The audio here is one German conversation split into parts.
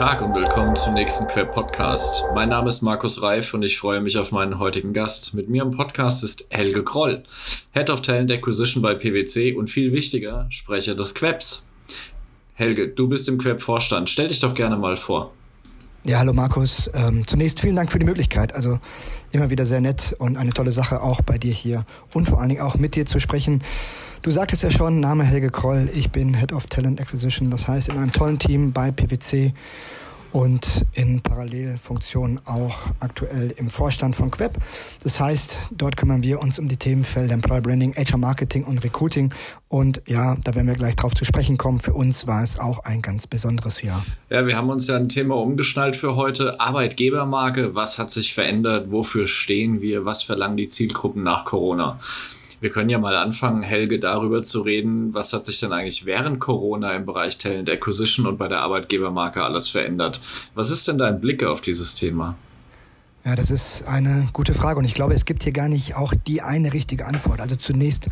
Tag und willkommen zum nächsten Queb Podcast. Mein Name ist Markus Reif und ich freue mich auf meinen heutigen Gast. Mit mir im Podcast ist Helge Kroll, Head of Talent Acquisition bei PwC und viel wichtiger, Sprecher des Quebs. Helge, du bist im Queb-Vorstand. Stell dich doch gerne mal vor. Ja, hallo Markus. Ähm, zunächst vielen Dank für die Möglichkeit. Also immer wieder sehr nett und eine tolle Sache auch bei dir hier und vor allen Dingen auch mit dir zu sprechen. Du sagtest ja schon, Name Helge Kroll. Ich bin Head of Talent Acquisition, das heißt in einem tollen Team bei PwC und in Parallelfunktion auch aktuell im Vorstand von Queb. Das heißt, dort kümmern wir uns um die Themenfelder Employer Branding, HR Marketing und Recruiting. Und ja, da werden wir gleich drauf zu sprechen kommen. Für uns war es auch ein ganz besonderes Jahr. Ja, wir haben uns ja ein Thema umgeschnallt für heute. Arbeitgebermarke. Was hat sich verändert? Wofür stehen wir? Was verlangen die Zielgruppen nach Corona? Wir können ja mal anfangen, Helge, darüber zu reden, was hat sich denn eigentlich während Corona im Bereich Talent Acquisition und bei der Arbeitgebermarke alles verändert? Was ist denn dein Blick auf dieses Thema? Ja, das ist eine gute Frage und ich glaube, es gibt hier gar nicht auch die eine richtige Antwort. Also zunächst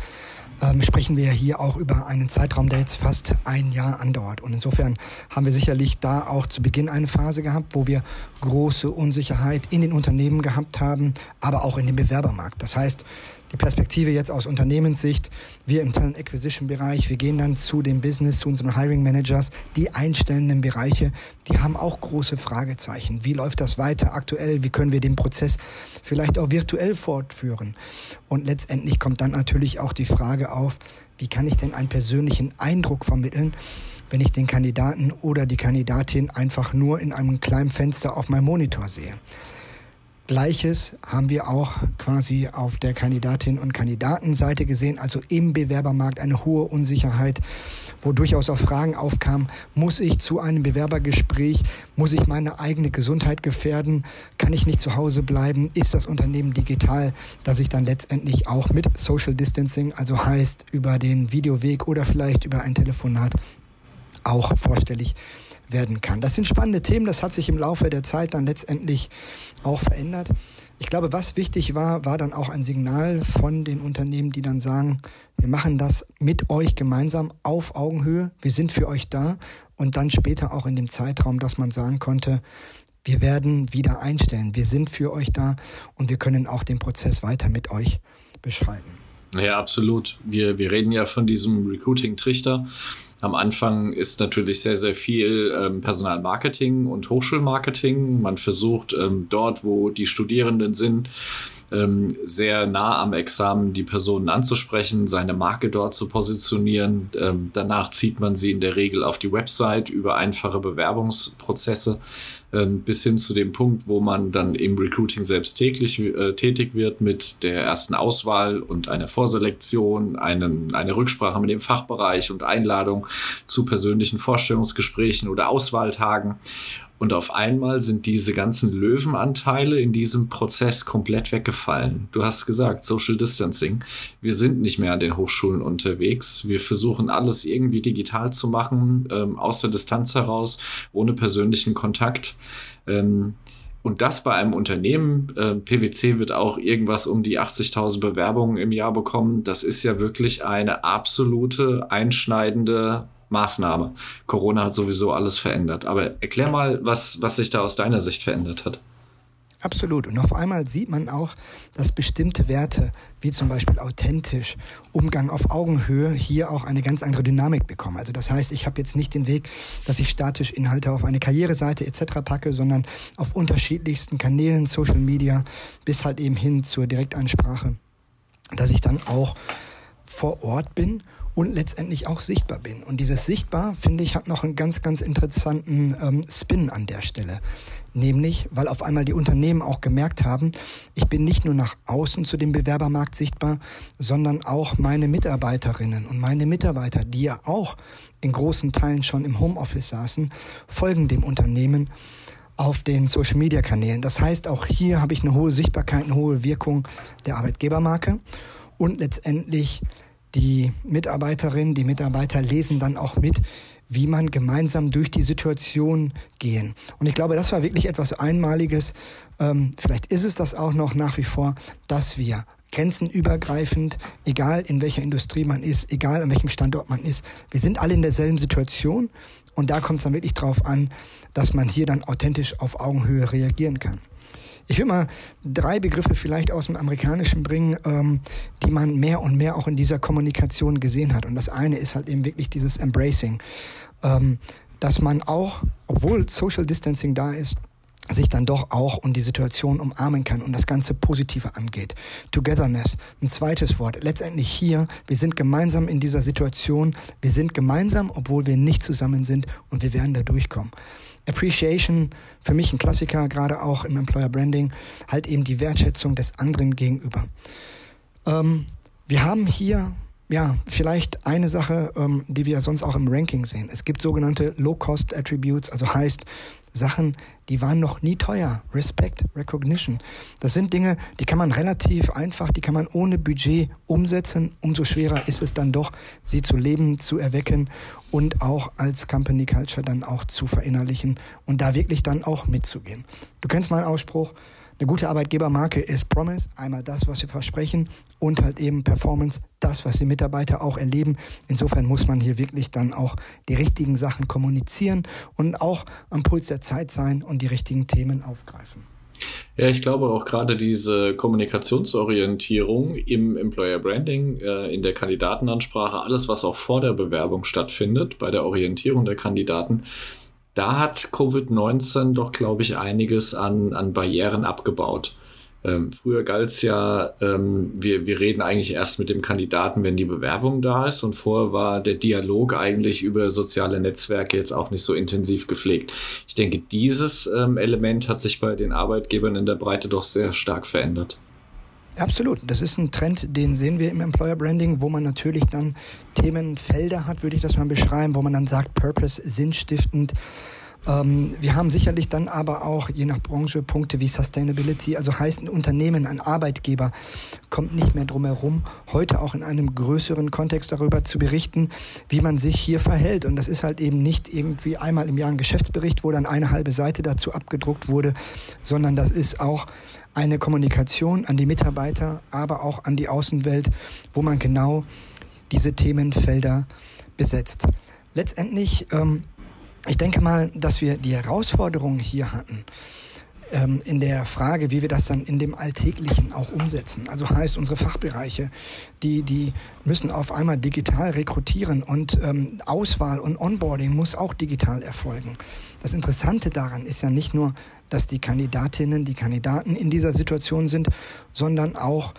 ähm, sprechen wir hier auch über einen Zeitraum, der jetzt fast ein Jahr andauert. Und insofern haben wir sicherlich da auch zu Beginn eine Phase gehabt, wo wir große Unsicherheit in den Unternehmen gehabt haben, aber auch in dem Bewerbermarkt. Das heißt, die Perspektive jetzt aus Unternehmenssicht, wir im Talent Acquisition Bereich, wir gehen dann zu dem Business, zu unseren Hiring Managers, die einstellenden Bereiche, die haben auch große Fragezeichen. Wie läuft das weiter aktuell? Wie können wir den Prozess vielleicht auch virtuell fortführen? Und letztendlich kommt dann natürlich auch die Frage auf, wie kann ich denn einen persönlichen Eindruck vermitteln, wenn ich den Kandidaten oder die Kandidatin einfach nur in einem kleinen Fenster auf meinem Monitor sehe. Gleiches haben wir auch quasi auf der Kandidatin- und Kandidatenseite gesehen, also im Bewerbermarkt eine hohe Unsicherheit, wo durchaus auch Fragen aufkamen, muss ich zu einem Bewerbergespräch, muss ich meine eigene Gesundheit gefährden, kann ich nicht zu Hause bleiben, ist das Unternehmen digital, dass ich dann letztendlich auch mit Social Distancing, also heißt über den Videoweg oder vielleicht über ein Telefonat, auch vorstellig werden kann. Das sind spannende Themen, das hat sich im Laufe der Zeit dann letztendlich auch verändert. Ich glaube, was wichtig war, war dann auch ein Signal von den Unternehmen, die dann sagen, wir machen das mit euch gemeinsam auf Augenhöhe, wir sind für euch da und dann später auch in dem Zeitraum, dass man sagen konnte, wir werden wieder einstellen, wir sind für euch da und wir können auch den Prozess weiter mit euch beschreiten. Ja, absolut. Wir, wir reden ja von diesem Recruiting-Trichter. Am Anfang ist natürlich sehr, sehr viel ähm, Personalmarketing und Hochschulmarketing. Man versucht ähm, dort, wo die Studierenden sind, ähm, sehr nah am Examen die Personen anzusprechen, seine Marke dort zu positionieren. Ähm, danach zieht man sie in der Regel auf die Website über einfache Bewerbungsprozesse ähm, bis hin zu dem Punkt, wo man dann im Recruiting selbst täglich äh, tätig wird mit der ersten Auswahl und einer Vorselektion, einen, eine Rücksprache mit dem Fachbereich und Einladung zu persönlichen Vorstellungsgesprächen oder Auswahltagen. Und auf einmal sind diese ganzen Löwenanteile in diesem Prozess komplett weggefallen. Du hast gesagt, Social Distancing. Wir sind nicht mehr an den Hochschulen unterwegs. Wir versuchen alles irgendwie digital zu machen, ähm, aus der Distanz heraus, ohne persönlichen Kontakt. Ähm, und das bei einem Unternehmen, äh, PwC wird auch irgendwas um die 80.000 Bewerbungen im Jahr bekommen. Das ist ja wirklich eine absolute einschneidende Maßnahme. Corona hat sowieso alles verändert. Aber erklär mal, was, was sich da aus deiner Sicht verändert hat. Absolut. Und auf einmal sieht man auch, dass bestimmte Werte, wie zum Beispiel authentisch, Umgang auf Augenhöhe, hier auch eine ganz andere Dynamik bekommen. Also das heißt, ich habe jetzt nicht den Weg, dass ich statisch Inhalte auf eine Karriereseite etc. packe, sondern auf unterschiedlichsten Kanälen, Social Media, bis halt eben hin zur Direktansprache, dass ich dann auch vor Ort bin und letztendlich auch sichtbar bin. Und dieses Sichtbar, finde ich, hat noch einen ganz, ganz interessanten ähm, Spin an der Stelle. Nämlich, weil auf einmal die Unternehmen auch gemerkt haben, ich bin nicht nur nach außen zu dem Bewerbermarkt sichtbar, sondern auch meine Mitarbeiterinnen und meine Mitarbeiter, die ja auch in großen Teilen schon im Homeoffice saßen, folgen dem Unternehmen auf den Social-Media-Kanälen. Das heißt, auch hier habe ich eine hohe Sichtbarkeit, eine hohe Wirkung der Arbeitgebermarke und letztendlich die Mitarbeiterinnen, die Mitarbeiter lesen dann auch mit, wie man gemeinsam durch die Situation gehen. Und ich glaube, das war wirklich etwas Einmaliges. Ähm, vielleicht ist es das auch noch nach wie vor, dass wir grenzenübergreifend, egal in welcher Industrie man ist, egal an welchem Standort man ist, wir sind alle in derselben Situation. Und da kommt es dann wirklich drauf an, dass man hier dann authentisch auf Augenhöhe reagieren kann. Ich will mal drei Begriffe vielleicht aus dem Amerikanischen bringen, ähm, die man mehr und mehr auch in dieser Kommunikation gesehen hat. Und das eine ist halt eben wirklich dieses Embracing, ähm, dass man auch, obwohl Social Distancing da ist, sich dann doch auch um die Situation umarmen kann und das Ganze Positive angeht. Togetherness, ein zweites Wort. Letztendlich hier, wir sind gemeinsam in dieser Situation, wir sind gemeinsam, obwohl wir nicht zusammen sind und wir werden da durchkommen. Appreciation, für mich ein Klassiker, gerade auch im Employer Branding, halt eben die Wertschätzung des anderen gegenüber. Ähm, wir haben hier ja, vielleicht eine Sache, ähm, die wir sonst auch im Ranking sehen. Es gibt sogenannte Low-Cost Attributes, also heißt Sachen, die waren noch nie teuer. Respect, Recognition. Das sind Dinge, die kann man relativ einfach, die kann man ohne Budget umsetzen. Umso schwerer ist es dann doch, sie zu leben, zu erwecken und auch als Company Culture dann auch zu verinnerlichen und da wirklich dann auch mitzugehen. Du kennst meinen Ausspruch, eine gute Arbeitgebermarke ist Promise, einmal das, was wir versprechen und halt eben Performance, das, was die Mitarbeiter auch erleben. Insofern muss man hier wirklich dann auch die richtigen Sachen kommunizieren und auch am Puls der Zeit sein und die richtigen Themen aufgreifen. Ja, ich glaube auch gerade diese Kommunikationsorientierung im Employer Branding, äh, in der Kandidatenansprache, alles, was auch vor der Bewerbung stattfindet, bei der Orientierung der Kandidaten, da hat Covid-19 doch, glaube ich, einiges an, an Barrieren abgebaut. Ähm, früher galt es ja, ähm, wir, wir reden eigentlich erst mit dem Kandidaten, wenn die Bewerbung da ist. Und vorher war der Dialog eigentlich über soziale Netzwerke jetzt auch nicht so intensiv gepflegt. Ich denke, dieses ähm, Element hat sich bei den Arbeitgebern in der Breite doch sehr stark verändert. Absolut. Das ist ein Trend, den sehen wir im Employer Branding, wo man natürlich dann Themenfelder hat, würde ich das mal beschreiben, wo man dann sagt, Purpose, sinnstiftend. Ähm, wir haben sicherlich dann aber auch, je nach Branche, Punkte wie Sustainability. Also heißt ein Unternehmen, ein Arbeitgeber kommt nicht mehr drum herum, heute auch in einem größeren Kontext darüber zu berichten, wie man sich hier verhält. Und das ist halt eben nicht irgendwie einmal im Jahr ein Geschäftsbericht, wo dann eine halbe Seite dazu abgedruckt wurde, sondern das ist auch eine Kommunikation an die Mitarbeiter, aber auch an die Außenwelt, wo man genau diese Themenfelder besetzt. Letztendlich, ähm, ich denke mal, dass wir die Herausforderungen hier hatten, ähm, in der Frage, wie wir das dann in dem Alltäglichen auch umsetzen. Also heißt, unsere Fachbereiche, die, die müssen auf einmal digital rekrutieren und ähm, Auswahl und Onboarding muss auch digital erfolgen. Das Interessante daran ist ja nicht nur, dass die Kandidatinnen, die Kandidaten in dieser Situation sind, sondern auch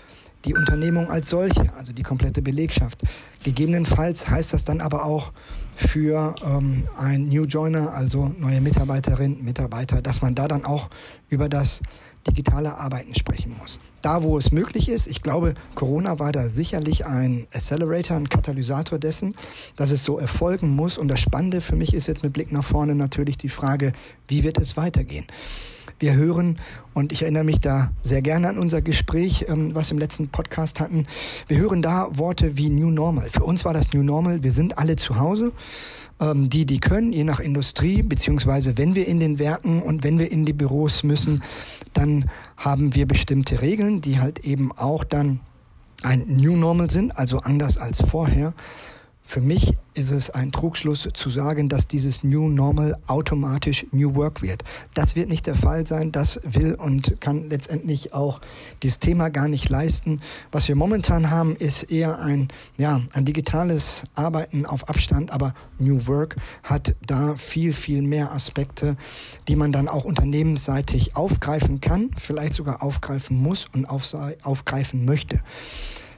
die Unternehmung als solche, also die komplette Belegschaft. Gegebenenfalls heißt das dann aber auch für ähm, ein New Joiner, also neue Mitarbeiterin, Mitarbeiter, dass man da dann auch über das digitale Arbeiten sprechen muss. Da, wo es möglich ist, ich glaube, Corona war da sicherlich ein Accelerator, ein Katalysator dessen, dass es so erfolgen muss. Und das Spannende für mich ist jetzt mit Blick nach vorne natürlich die Frage, wie wird es weitergehen? Wir hören, und ich erinnere mich da sehr gerne an unser Gespräch, ähm, was wir im letzten Podcast hatten, wir hören da Worte wie New Normal. Für uns war das New Normal, wir sind alle zu Hause. Ähm, die, die können, je nach Industrie, beziehungsweise wenn wir in den Werken und wenn wir in die Büros müssen, dann haben wir bestimmte Regeln, die halt eben auch dann ein New Normal sind, also anders als vorher. Für mich ist es ein Trugschluss zu sagen, dass dieses New Normal automatisch New Work wird. Das wird nicht der Fall sein. Das will und kann letztendlich auch dieses Thema gar nicht leisten. Was wir momentan haben, ist eher ein, ja, ein digitales Arbeiten auf Abstand, aber New Work hat da viel, viel mehr Aspekte, die man dann auch unternehmensseitig aufgreifen kann, vielleicht sogar aufgreifen muss und aufgreifen möchte.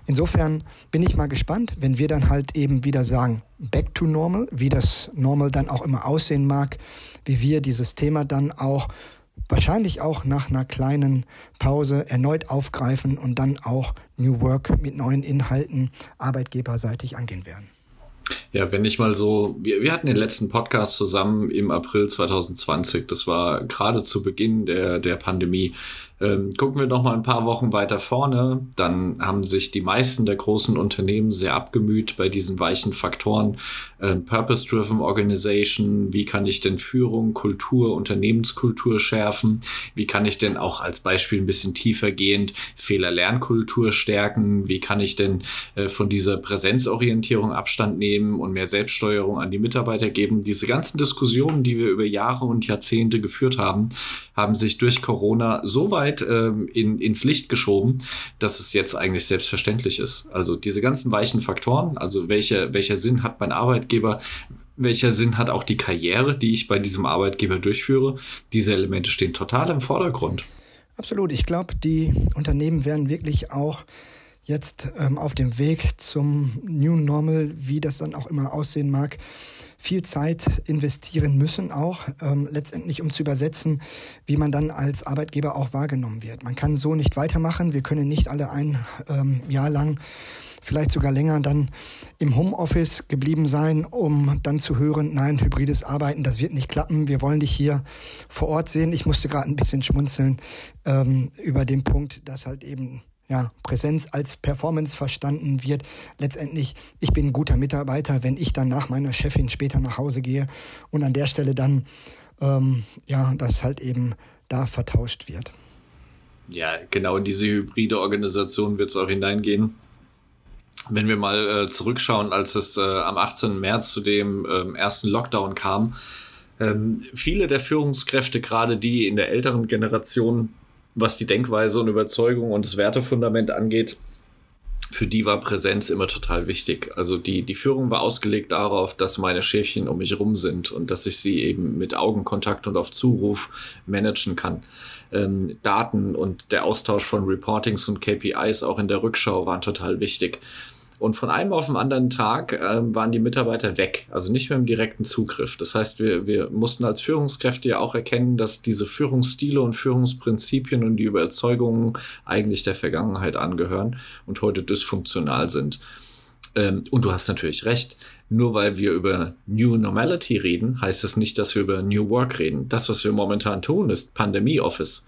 Insofern bin ich mal gespannt, wenn wir dann halt eben wieder sagen, back to normal, wie das normal dann auch immer aussehen mag, wie wir dieses Thema dann auch wahrscheinlich auch nach einer kleinen Pause erneut aufgreifen und dann auch New Work mit neuen Inhalten arbeitgeberseitig angehen werden. Ja, wenn ich mal so, wir, wir hatten den letzten Podcast zusammen im April 2020. Das war gerade zu Beginn der, der Pandemie. Ähm, gucken wir noch mal ein paar Wochen weiter vorne, dann haben sich die meisten der großen Unternehmen sehr abgemüht bei diesen weichen Faktoren. Ähm, Purpose-Driven Organization, wie kann ich denn Führung, Kultur, Unternehmenskultur schärfen? Wie kann ich denn auch als Beispiel ein bisschen tiefer gehend Fehler-Lernkultur stärken? Wie kann ich denn äh, von dieser Präsenzorientierung Abstand nehmen und mehr Selbststeuerung an die Mitarbeiter geben? Diese ganzen Diskussionen, die wir über Jahre und Jahrzehnte geführt haben, haben sich durch Corona so weit ähm, in, ins Licht geschoben, dass es jetzt eigentlich selbstverständlich ist. Also diese ganzen weichen Faktoren, also welcher, welcher Sinn hat mein Arbeitgeber, welcher Sinn hat auch die Karriere, die ich bei diesem Arbeitgeber durchführe, diese Elemente stehen total im Vordergrund. Absolut. Ich glaube, die Unternehmen werden wirklich auch jetzt ähm, auf dem Weg zum New Normal, wie das dann auch immer aussehen mag, viel Zeit investieren müssen, auch ähm, letztendlich, um zu übersetzen, wie man dann als Arbeitgeber auch wahrgenommen wird. Man kann so nicht weitermachen. Wir können nicht alle ein ähm, Jahr lang vielleicht sogar länger dann im Homeoffice geblieben sein, um dann zu hören, nein, hybrides Arbeiten, das wird nicht klappen, wir wollen dich hier vor Ort sehen. Ich musste gerade ein bisschen schmunzeln ähm, über den Punkt, dass halt eben ja, Präsenz als Performance verstanden wird. Letztendlich, ich bin ein guter Mitarbeiter, wenn ich dann nach meiner Chefin später nach Hause gehe und an der Stelle dann, ähm, ja, das halt eben da vertauscht wird. Ja, genau in diese hybride Organisation wird es auch hineingehen. Wenn wir mal äh, zurückschauen, als es äh, am 18. März zu dem äh, ersten Lockdown kam, ähm, viele der Führungskräfte, gerade die in der älteren Generation, was die Denkweise und Überzeugung und das Wertefundament angeht, für die war Präsenz immer total wichtig. Also die, die Führung war ausgelegt darauf, dass meine Schäfchen um mich rum sind und dass ich sie eben mit Augenkontakt und auf Zuruf managen kann. Ähm, Daten und der Austausch von Reportings und KPIs auch in der Rückschau waren total wichtig. Und von einem auf den anderen Tag äh, waren die Mitarbeiter weg, also nicht mehr im direkten Zugriff. Das heißt, wir, wir mussten als Führungskräfte ja auch erkennen, dass diese Führungsstile und Führungsprinzipien und die Überzeugungen eigentlich der Vergangenheit angehören und heute dysfunktional sind. Ähm, und du hast natürlich recht. Nur weil wir über New Normality reden, heißt das nicht, dass wir über New Work reden. Das, was wir momentan tun, ist Pandemie Office.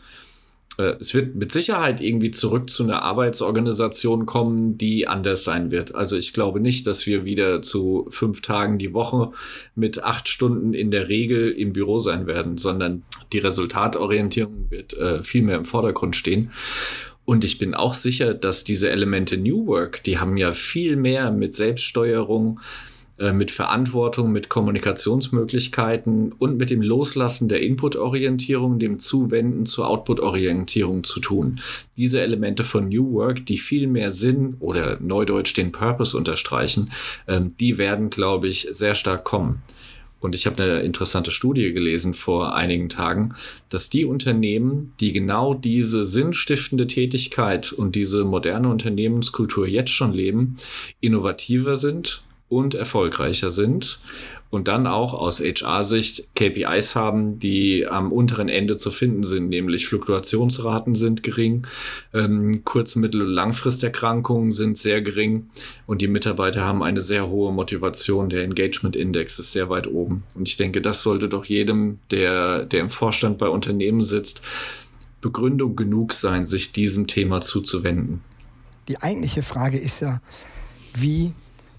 Äh, es wird mit Sicherheit irgendwie zurück zu einer Arbeitsorganisation kommen, die anders sein wird. Also ich glaube nicht, dass wir wieder zu fünf Tagen die Woche mit acht Stunden in der Regel im Büro sein werden, sondern die Resultatorientierung wird äh, viel mehr im Vordergrund stehen. Und ich bin auch sicher, dass diese Elemente New Work, die haben ja viel mehr mit Selbststeuerung, äh, mit Verantwortung, mit Kommunikationsmöglichkeiten und mit dem Loslassen der Input-Orientierung, dem Zuwenden zur Output-Orientierung zu tun. Diese Elemente von New Work, die viel mehr Sinn oder neudeutsch den Purpose unterstreichen, ähm, die werden, glaube ich, sehr stark kommen. Und ich habe eine interessante Studie gelesen vor einigen Tagen, dass die Unternehmen, die genau diese sinnstiftende Tätigkeit und diese moderne Unternehmenskultur jetzt schon leben, innovativer sind und erfolgreicher sind und dann auch aus HR-Sicht KPIs haben, die am unteren Ende zu finden sind, nämlich Fluktuationsraten sind gering, ähm, Kurz-, Mittel- und Langfristerkrankungen sind sehr gering und die Mitarbeiter haben eine sehr hohe Motivation. Der Engagement-Index ist sehr weit oben. Und ich denke, das sollte doch jedem, der, der im Vorstand bei Unternehmen sitzt, Begründung genug sein, sich diesem Thema zuzuwenden. Die eigentliche Frage ist ja, wie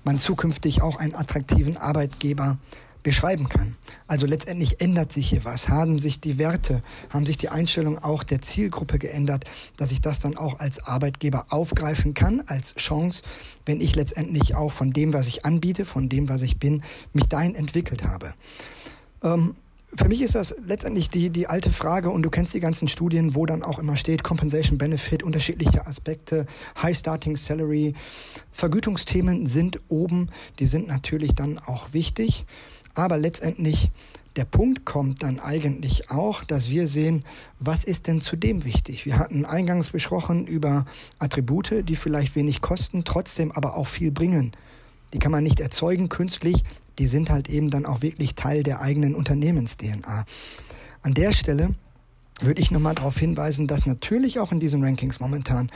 man zukünftig auch einen attraktiven Arbeitgeber beschreiben kann. Also letztendlich ändert sich hier was, haben sich die Werte, haben sich die Einstellungen auch der Zielgruppe geändert, dass ich das dann auch als Arbeitgeber aufgreifen kann, als Chance, wenn ich letztendlich auch von dem, was ich anbiete, von dem, was ich bin, mich dahin entwickelt habe. Ähm, für mich ist das letztendlich die, die alte Frage und du kennst die ganzen Studien, wo dann auch immer steht Compensation Benefit, unterschiedliche Aspekte, High Starting Salary. Vergütungsthemen sind oben, die sind natürlich dann auch wichtig, aber letztendlich der Punkt kommt dann eigentlich auch, dass wir sehen, was ist denn zudem wichtig? Wir hatten eingangs besprochen über Attribute, die vielleicht wenig kosten, trotzdem aber auch viel bringen. Die kann man nicht erzeugen künstlich, die sind halt eben dann auch wirklich Teil der eigenen Unternehmens-DNA. An der Stelle würde ich nochmal darauf hinweisen, dass natürlich auch in diesen Rankings momentan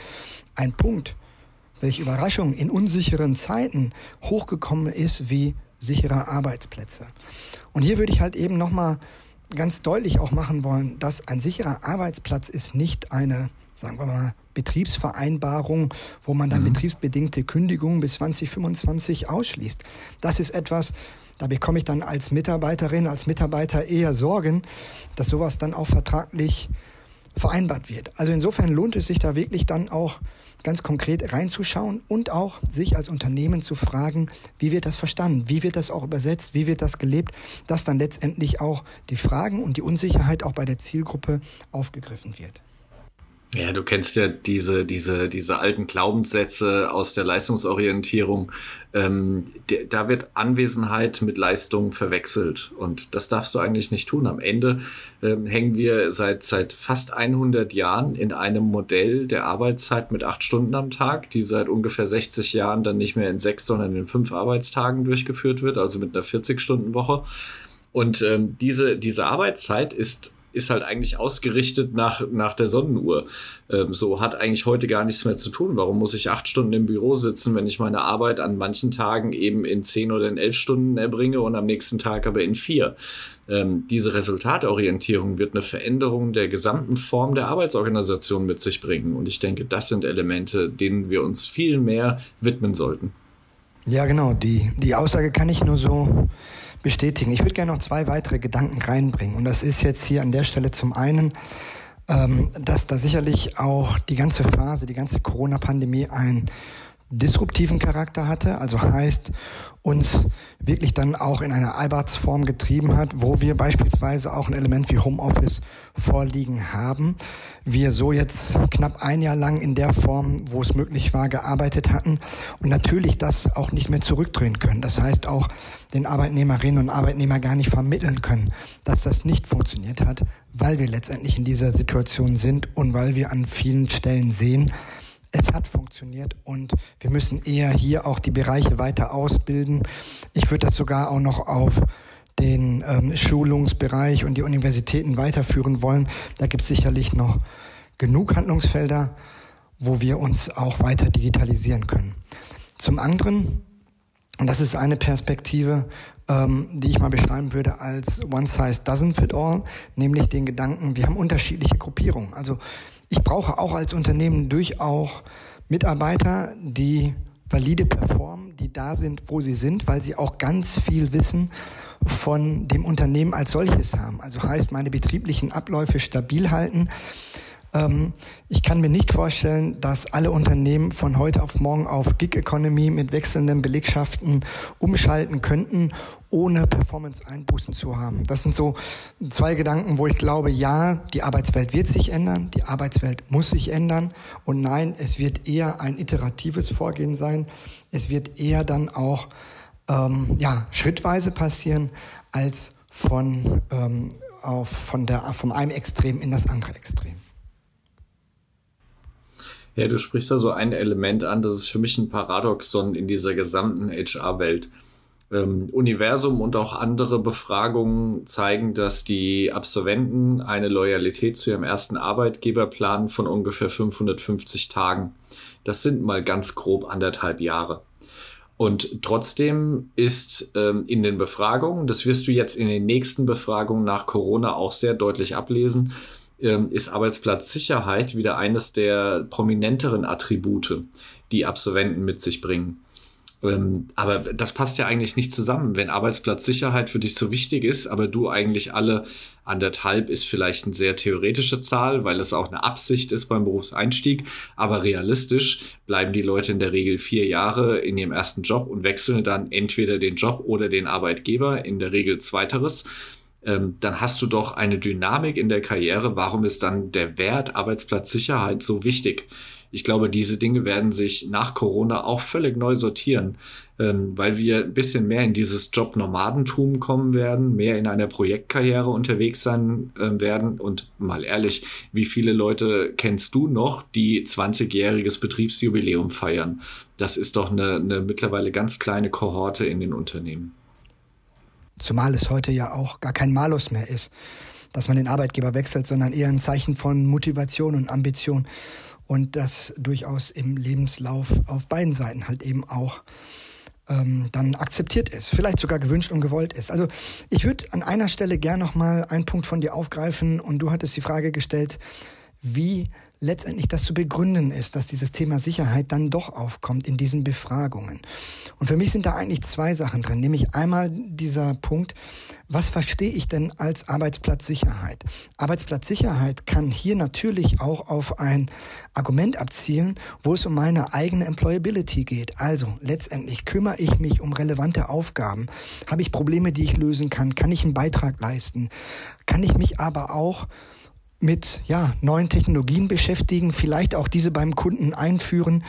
ein Punkt, welche Überraschung in unsicheren Zeiten hochgekommen ist wie sichere Arbeitsplätze. Und hier würde ich halt eben nochmal ganz deutlich auch machen wollen, dass ein sicherer Arbeitsplatz ist nicht eine, sagen wir mal, Betriebsvereinbarung, wo man dann mhm. betriebsbedingte Kündigungen bis 2025 ausschließt. Das ist etwas, da bekomme ich dann als Mitarbeiterin, als Mitarbeiter eher Sorgen, dass sowas dann auch vertraglich vereinbart wird. Also insofern lohnt es sich da wirklich dann auch ganz konkret reinzuschauen und auch sich als Unternehmen zu fragen, wie wird das verstanden, wie wird das auch übersetzt, wie wird das gelebt, dass dann letztendlich auch die Fragen und die Unsicherheit auch bei der Zielgruppe aufgegriffen wird. Ja, du kennst ja diese, diese, diese alten Glaubenssätze aus der Leistungsorientierung. Ähm, da wird Anwesenheit mit Leistung verwechselt. Und das darfst du eigentlich nicht tun. Am Ende ähm, hängen wir seit, seit fast 100 Jahren in einem Modell der Arbeitszeit mit acht Stunden am Tag, die seit ungefähr 60 Jahren dann nicht mehr in sechs, sondern in fünf Arbeitstagen durchgeführt wird, also mit einer 40-Stunden-Woche. Und ähm, diese, diese Arbeitszeit ist ist halt eigentlich ausgerichtet nach, nach der Sonnenuhr. Ähm, so hat eigentlich heute gar nichts mehr zu tun. Warum muss ich acht Stunden im Büro sitzen, wenn ich meine Arbeit an manchen Tagen eben in zehn oder in elf Stunden erbringe und am nächsten Tag aber in vier? Ähm, diese Resultatorientierung wird eine Veränderung der gesamten Form der Arbeitsorganisation mit sich bringen. Und ich denke, das sind Elemente, denen wir uns viel mehr widmen sollten. Ja, genau. Die, die Aussage kann ich nur so bestätigen. Ich würde gerne noch zwei weitere Gedanken reinbringen. Und das ist jetzt hier an der Stelle zum einen, ähm, dass da sicherlich auch die ganze Phase, die ganze Corona-Pandemie ein disruptiven Charakter hatte, also heißt uns wirklich dann auch in eine Albertsform getrieben hat, wo wir beispielsweise auch ein Element wie Homeoffice vorliegen haben. Wir so jetzt knapp ein Jahr lang in der Form, wo es möglich war, gearbeitet hatten und natürlich das auch nicht mehr zurückdrehen können. Das heißt auch den Arbeitnehmerinnen und Arbeitnehmern gar nicht vermitteln können, dass das nicht funktioniert hat, weil wir letztendlich in dieser Situation sind und weil wir an vielen Stellen sehen, es hat funktioniert und wir müssen eher hier auch die Bereiche weiter ausbilden. Ich würde das sogar auch noch auf den ähm, Schulungsbereich und die Universitäten weiterführen wollen. Da gibt es sicherlich noch genug Handlungsfelder, wo wir uns auch weiter digitalisieren können. Zum anderen, und das ist eine Perspektive, ähm, die ich mal beschreiben würde als One Size Doesn't Fit All, nämlich den Gedanken, wir haben unterschiedliche Gruppierungen. Also ich brauche auch als Unternehmen durchaus Mitarbeiter, die valide performen, die da sind, wo sie sind, weil sie auch ganz viel Wissen von dem Unternehmen als solches haben. Also heißt, meine betrieblichen Abläufe stabil halten, ähm, ich kann mir nicht vorstellen, dass alle Unternehmen von heute auf morgen auf Gig Economy mit wechselnden Belegschaften umschalten könnten, ohne Performance-Einbußen zu haben. Das sind so zwei Gedanken, wo ich glaube, ja, die Arbeitswelt wird sich ändern, die Arbeitswelt muss sich ändern und nein, es wird eher ein iteratives Vorgehen sein. Es wird eher dann auch ähm, ja, schrittweise passieren, als von, ähm, auf, von, der, vom einem Extrem in das andere Extrem. Ja, du sprichst da so ein Element an, das ist für mich ein Paradoxon in dieser gesamten HR-Welt. Ähm, Universum und auch andere Befragungen zeigen, dass die Absolventen eine Loyalität zu ihrem ersten Arbeitgeber planen von ungefähr 550 Tagen. Das sind mal ganz grob anderthalb Jahre. Und trotzdem ist ähm, in den Befragungen, das wirst du jetzt in den nächsten Befragungen nach Corona auch sehr deutlich ablesen, ähm, ist Arbeitsplatzsicherheit wieder eines der prominenteren Attribute, die Absolventen mit sich bringen. Ähm, aber das passt ja eigentlich nicht zusammen, wenn Arbeitsplatzsicherheit für dich so wichtig ist, aber du eigentlich alle anderthalb ist vielleicht eine sehr theoretische Zahl, weil es auch eine Absicht ist beim Berufseinstieg, aber realistisch bleiben die Leute in der Regel vier Jahre in ihrem ersten Job und wechseln dann entweder den Job oder den Arbeitgeber, in der Regel zweiteres ähm, dann hast du doch eine Dynamik in der Karriere. Warum ist dann der Wert Arbeitsplatzsicherheit so wichtig? Ich glaube, diese Dinge werden sich nach Corona auch völlig neu sortieren, ähm, weil wir ein bisschen mehr in dieses Jobnomadentum kommen werden, mehr in einer Projektkarriere unterwegs sein äh, werden. Und mal ehrlich, wie viele Leute kennst du noch, die 20-jähriges Betriebsjubiläum feiern? Das ist doch eine, eine mittlerweile ganz kleine Kohorte in den Unternehmen. Zumal es heute ja auch gar kein Malus mehr ist, dass man den Arbeitgeber wechselt, sondern eher ein Zeichen von Motivation und Ambition. Und das durchaus im Lebenslauf auf beiden Seiten halt eben auch ähm, dann akzeptiert ist, vielleicht sogar gewünscht und gewollt ist. Also ich würde an einer Stelle gern nochmal einen Punkt von dir aufgreifen und du hattest die Frage gestellt, wie letztendlich das zu begründen ist, dass dieses Thema Sicherheit dann doch aufkommt in diesen Befragungen. Und für mich sind da eigentlich zwei Sachen drin, nämlich einmal dieser Punkt, was verstehe ich denn als Arbeitsplatzsicherheit? Arbeitsplatzsicherheit kann hier natürlich auch auf ein Argument abzielen, wo es um meine eigene Employability geht. Also letztendlich kümmere ich mich um relevante Aufgaben, habe ich Probleme, die ich lösen kann, kann ich einen Beitrag leisten, kann ich mich aber auch mit ja, neuen Technologien beschäftigen, vielleicht auch diese beim Kunden einführen,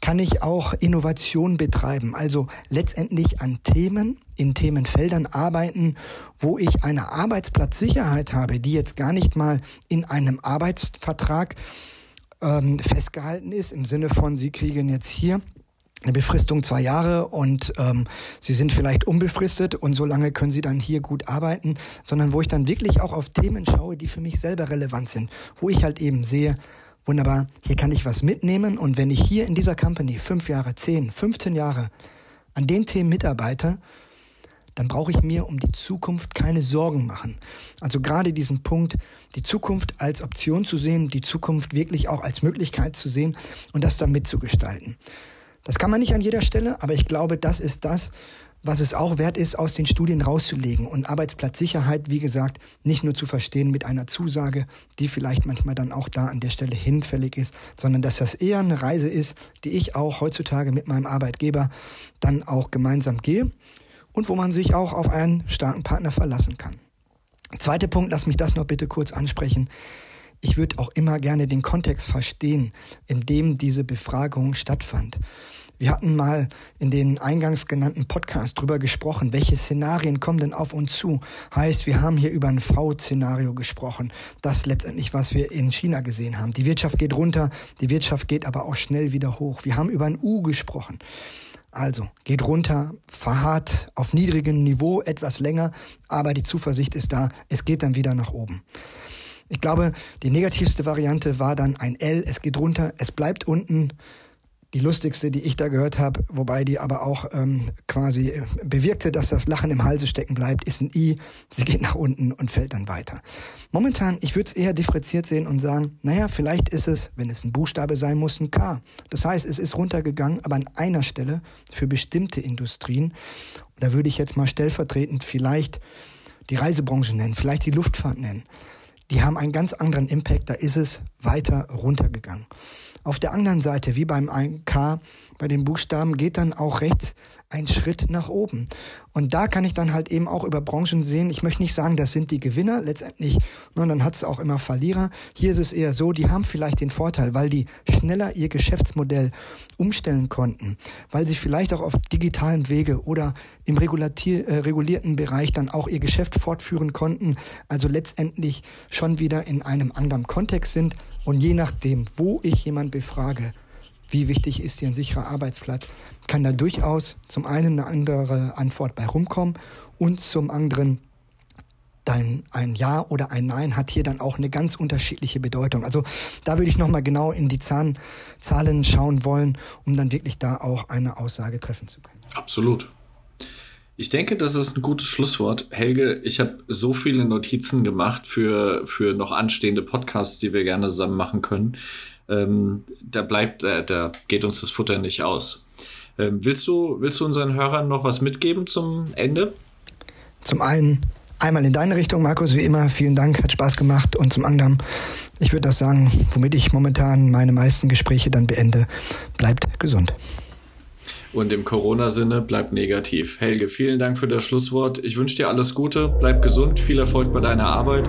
kann ich auch Innovation betreiben, also letztendlich an Themen, in Themenfeldern arbeiten, wo ich eine Arbeitsplatzsicherheit habe, die jetzt gar nicht mal in einem Arbeitsvertrag ähm, festgehalten ist, im Sinne von, Sie kriegen jetzt hier eine Befristung zwei Jahre und ähm, sie sind vielleicht unbefristet und so lange können sie dann hier gut arbeiten, sondern wo ich dann wirklich auch auf Themen schaue, die für mich selber relevant sind, wo ich halt eben sehe, wunderbar, hier kann ich was mitnehmen und wenn ich hier in dieser Company fünf Jahre, zehn, 15 Jahre an den Themen mitarbeite, dann brauche ich mir um die Zukunft keine Sorgen machen. Also gerade diesen Punkt, die Zukunft als Option zu sehen, die Zukunft wirklich auch als Möglichkeit zu sehen und das dann mitzugestalten. Das kann man nicht an jeder Stelle, aber ich glaube, das ist das, was es auch wert ist, aus den Studien rauszulegen und Arbeitsplatzsicherheit, wie gesagt, nicht nur zu verstehen mit einer Zusage, die vielleicht manchmal dann auch da an der Stelle hinfällig ist, sondern dass das eher eine Reise ist, die ich auch heutzutage mit meinem Arbeitgeber dann auch gemeinsam gehe und wo man sich auch auf einen starken Partner verlassen kann. Zweiter Punkt, lass mich das noch bitte kurz ansprechen. Ich würde auch immer gerne den Kontext verstehen, in dem diese Befragung stattfand. Wir hatten mal in den eingangs genannten Podcast drüber gesprochen, welche Szenarien kommen denn auf uns zu. Heißt, wir haben hier über ein V-Szenario gesprochen. Das letztendlich, was wir in China gesehen haben. Die Wirtschaft geht runter, die Wirtschaft geht aber auch schnell wieder hoch. Wir haben über ein U gesprochen. Also geht runter, verharrt auf niedrigem Niveau etwas länger, aber die Zuversicht ist da, es geht dann wieder nach oben. Ich glaube, die negativste Variante war dann ein L, es geht runter, es bleibt unten. Die lustigste, die ich da gehört habe, wobei die aber auch ähm, quasi äh, bewirkte, dass das Lachen im Halse stecken bleibt, ist ein I. Sie geht nach unten und fällt dann weiter. Momentan, ich würde es eher differenziert sehen und sagen, naja, vielleicht ist es, wenn es ein Buchstabe sein muss, ein K. Das heißt, es ist runtergegangen, aber an einer Stelle für bestimmte Industrien. Da würde ich jetzt mal stellvertretend vielleicht die Reisebranche nennen, vielleicht die Luftfahrt nennen die haben einen ganz anderen Impact, da ist es weiter runtergegangen. Auf der anderen Seite, wie beim 1K, bei den Buchstaben, geht dann auch rechts ein Schritt nach oben. Und da kann ich dann halt eben auch über Branchen sehen, ich möchte nicht sagen, das sind die Gewinner letztendlich, sondern dann hat es auch immer Verlierer. Hier ist es eher so, die haben vielleicht den Vorteil, weil die schneller ihr Geschäftsmodell umstellen konnten, weil sie vielleicht auch auf digitalen Wege oder im äh, regulierten Bereich dann auch ihr Geschäft fortführen konnten, also letztendlich schon wieder in einem anderen Kontext sind. Und je nachdem, wo ich jemand befrage, wie wichtig ist dir ein sicherer Arbeitsplatz, kann da durchaus zum einen eine andere Antwort bei rumkommen und zum anderen dann ein Ja oder ein Nein hat hier dann auch eine ganz unterschiedliche Bedeutung. Also da würde ich nochmal genau in die Zahn, Zahlen schauen wollen, um dann wirklich da auch eine Aussage treffen zu können. Absolut. Ich denke, das ist ein gutes Schlusswort. Helge, ich habe so viele Notizen gemacht für, für noch anstehende Podcasts, die wir gerne zusammen machen können ähm, da bleibt, äh, da geht uns das Futter nicht aus. Ähm, willst du, willst du unseren Hörern noch was mitgeben zum Ende? Zum einen einmal in deine Richtung, Markus, wie immer, vielen Dank, hat Spaß gemacht. Und zum anderen, ich würde das sagen, womit ich momentan meine meisten Gespräche dann beende, bleibt gesund. Und im Corona-Sinne bleibt negativ. Helge, vielen Dank für das Schlusswort. Ich wünsche dir alles Gute, bleib gesund, viel Erfolg bei deiner Arbeit.